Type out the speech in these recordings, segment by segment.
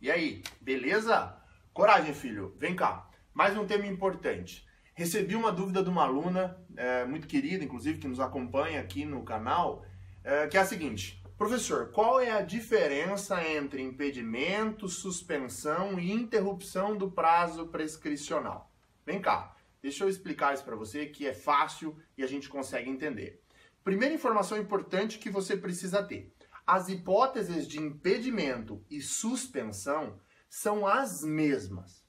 E aí, beleza? Coragem, filho. Vem cá. Mais um tema importante. Recebi uma dúvida de uma aluna, é, muito querida, inclusive, que nos acompanha aqui no canal, é, que é a seguinte: Professor, qual é a diferença entre impedimento, suspensão e interrupção do prazo prescricional? Vem cá, deixa eu explicar isso para você que é fácil e a gente consegue entender. Primeira informação importante que você precisa ter as hipóteses de impedimento e suspensão são as mesmas.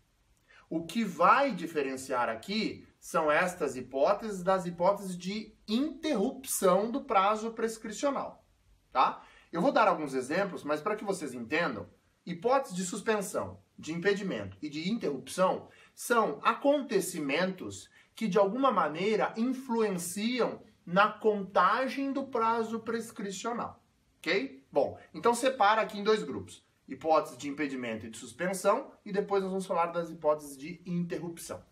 O que vai diferenciar aqui são estas hipóteses das hipóteses de interrupção do prazo prescricional, tá? Eu vou dar alguns exemplos, mas para que vocês entendam, hipóteses de suspensão, de impedimento e de interrupção são acontecimentos que de alguma maneira influenciam na contagem do prazo prescricional ok? Bom, então separa aqui em dois grupos. Hipótese de impedimento e de suspensão, e depois nós vamos falar das hipóteses de interrupção.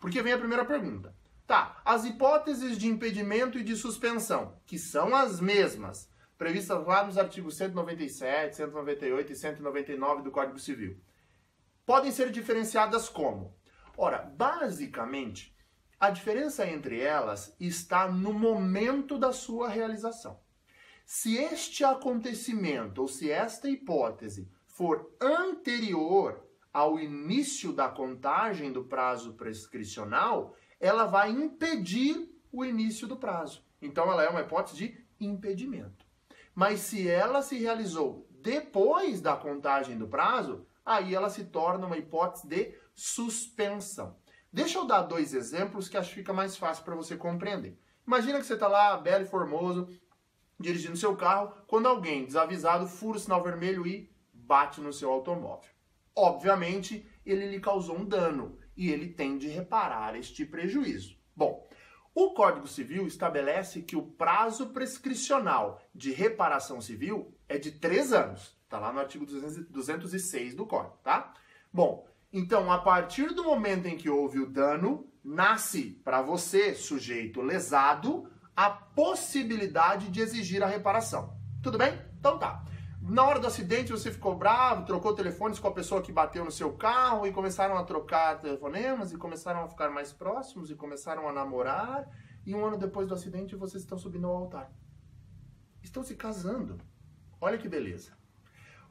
Porque vem a primeira pergunta. Tá, as hipóteses de impedimento e de suspensão, que são as mesmas, previstas lá nos artigos 197, 198 e 199 do Código Civil, podem ser diferenciadas como? Ora, basicamente, a diferença entre elas está no momento da sua realização. Se este acontecimento ou se esta hipótese for anterior ao início da contagem do prazo prescricional, ela vai impedir o início do prazo. Então, ela é uma hipótese de impedimento. Mas se ela se realizou depois da contagem do prazo, aí ela se torna uma hipótese de suspensão. Deixa eu dar dois exemplos que acho que fica mais fácil para você compreender. Imagina que você está lá, belo e formoso, dirigindo seu carro quando alguém desavisado fura o sinal vermelho e bate no seu automóvel. Obviamente, ele lhe causou um dano e ele tem de reparar este prejuízo. Bom, o Código Civil estabelece que o prazo prescricional de reparação civil é de três anos. Está lá no artigo 206 do Código, tá? Bom, então, a partir do momento em que houve o dano, nasce para você, sujeito lesado, a possibilidade de exigir a reparação. Tudo bem? Então tá. Na hora do acidente você ficou bravo, trocou telefones com a pessoa que bateu no seu carro e começaram a trocar telefonemas e começaram a ficar mais próximos e começaram a namorar. E um ano depois do acidente vocês estão subindo ao altar. Estão se casando. Olha que beleza.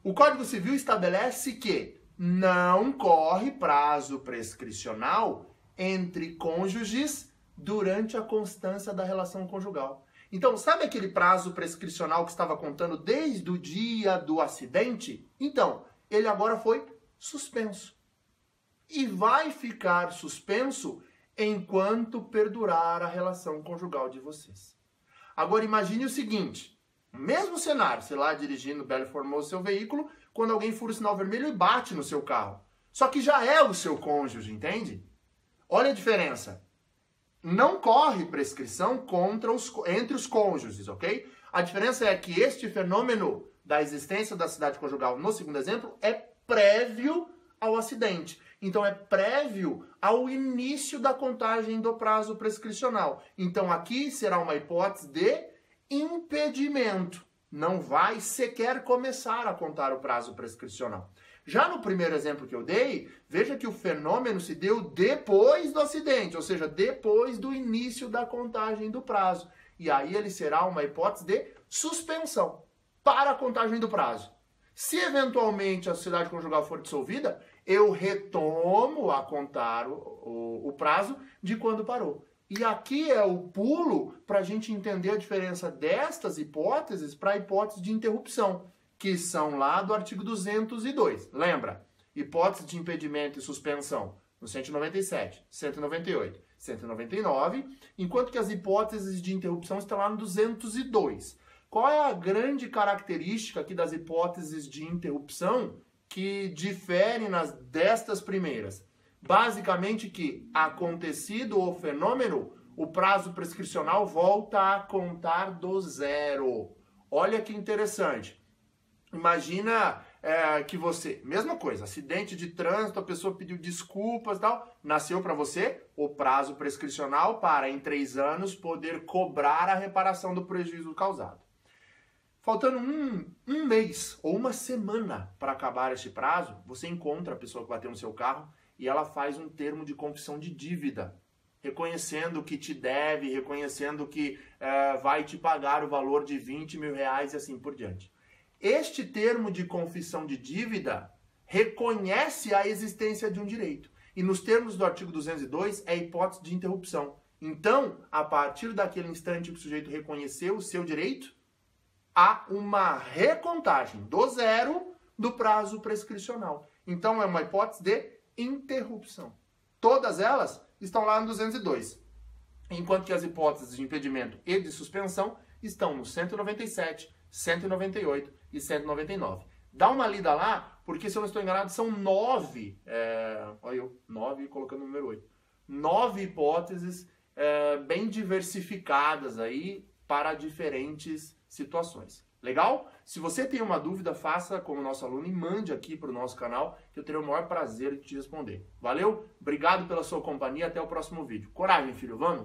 O Código Civil estabelece que não corre prazo prescricional entre cônjuges durante a constância da relação conjugal. Então, sabe aquele prazo prescricional que estava contando desde o dia do acidente? Então, ele agora foi suspenso. E vai ficar suspenso enquanto perdurar a relação conjugal de vocês. Agora imagine o seguinte: mesmo cenário, sei lá, dirigindo belo formoso seu veículo, quando alguém fura o sinal vermelho e bate no seu carro. Só que já é o seu cônjuge, entende? Olha a diferença não corre prescrição contra os, entre os cônjuges, ok? A diferença é que este fenômeno da existência da cidade conjugal, no segundo exemplo, é prévio ao acidente. Então, é prévio ao início da contagem do prazo prescricional. Então, aqui será uma hipótese de impedimento. Não vai sequer começar a contar o prazo prescricional. Já no primeiro exemplo que eu dei, veja que o fenômeno se deu depois do acidente, ou seja, depois do início da contagem do prazo. E aí ele será uma hipótese de suspensão para a contagem do prazo. Se eventualmente a sociedade conjugal for dissolvida, eu retomo a contar o, o, o prazo de quando parou. E aqui é o pulo para a gente entender a diferença destas hipóteses para a hipótese de interrupção que são lá do artigo 202. Lembra? Hipótese de impedimento e suspensão no 197, 198, 199, enquanto que as hipóteses de interrupção estão lá no 202. Qual é a grande característica aqui das hipóteses de interrupção que diferem nas destas primeiras? Basicamente que acontecido o fenômeno, o prazo prescricional volta a contar do zero. Olha que interessante. Imagina é, que você, mesma coisa, acidente de trânsito, a pessoa pediu desculpas tal, nasceu para você o prazo prescricional para, em três anos, poder cobrar a reparação do prejuízo causado. Faltando um, um mês ou uma semana para acabar este prazo, você encontra a pessoa que bateu no seu carro e ela faz um termo de confissão de dívida, reconhecendo que te deve, reconhecendo que é, vai te pagar o valor de 20 mil reais e assim por diante. Este termo de confissão de dívida reconhece a existência de um direito. E nos termos do artigo 202 é hipótese de interrupção. Então, a partir daquele instante que o sujeito reconheceu o seu direito, há uma recontagem do zero do prazo prescricional. Então é uma hipótese de interrupção. Todas elas estão lá no 202. Enquanto que as hipóteses de impedimento e de suspensão estão no 197, 198 e 199. Dá uma lida lá, porque se eu não estou enganado, são nove. É, olha eu, nove colocando o número 8. Nove hipóteses é, bem diversificadas aí para diferentes situações. Legal? Se você tem uma dúvida, faça como nosso aluno e mande aqui para o nosso canal, que eu terei o maior prazer de te responder. Valeu? Obrigado pela sua companhia. Até o próximo vídeo. Coragem, filho. Vamos?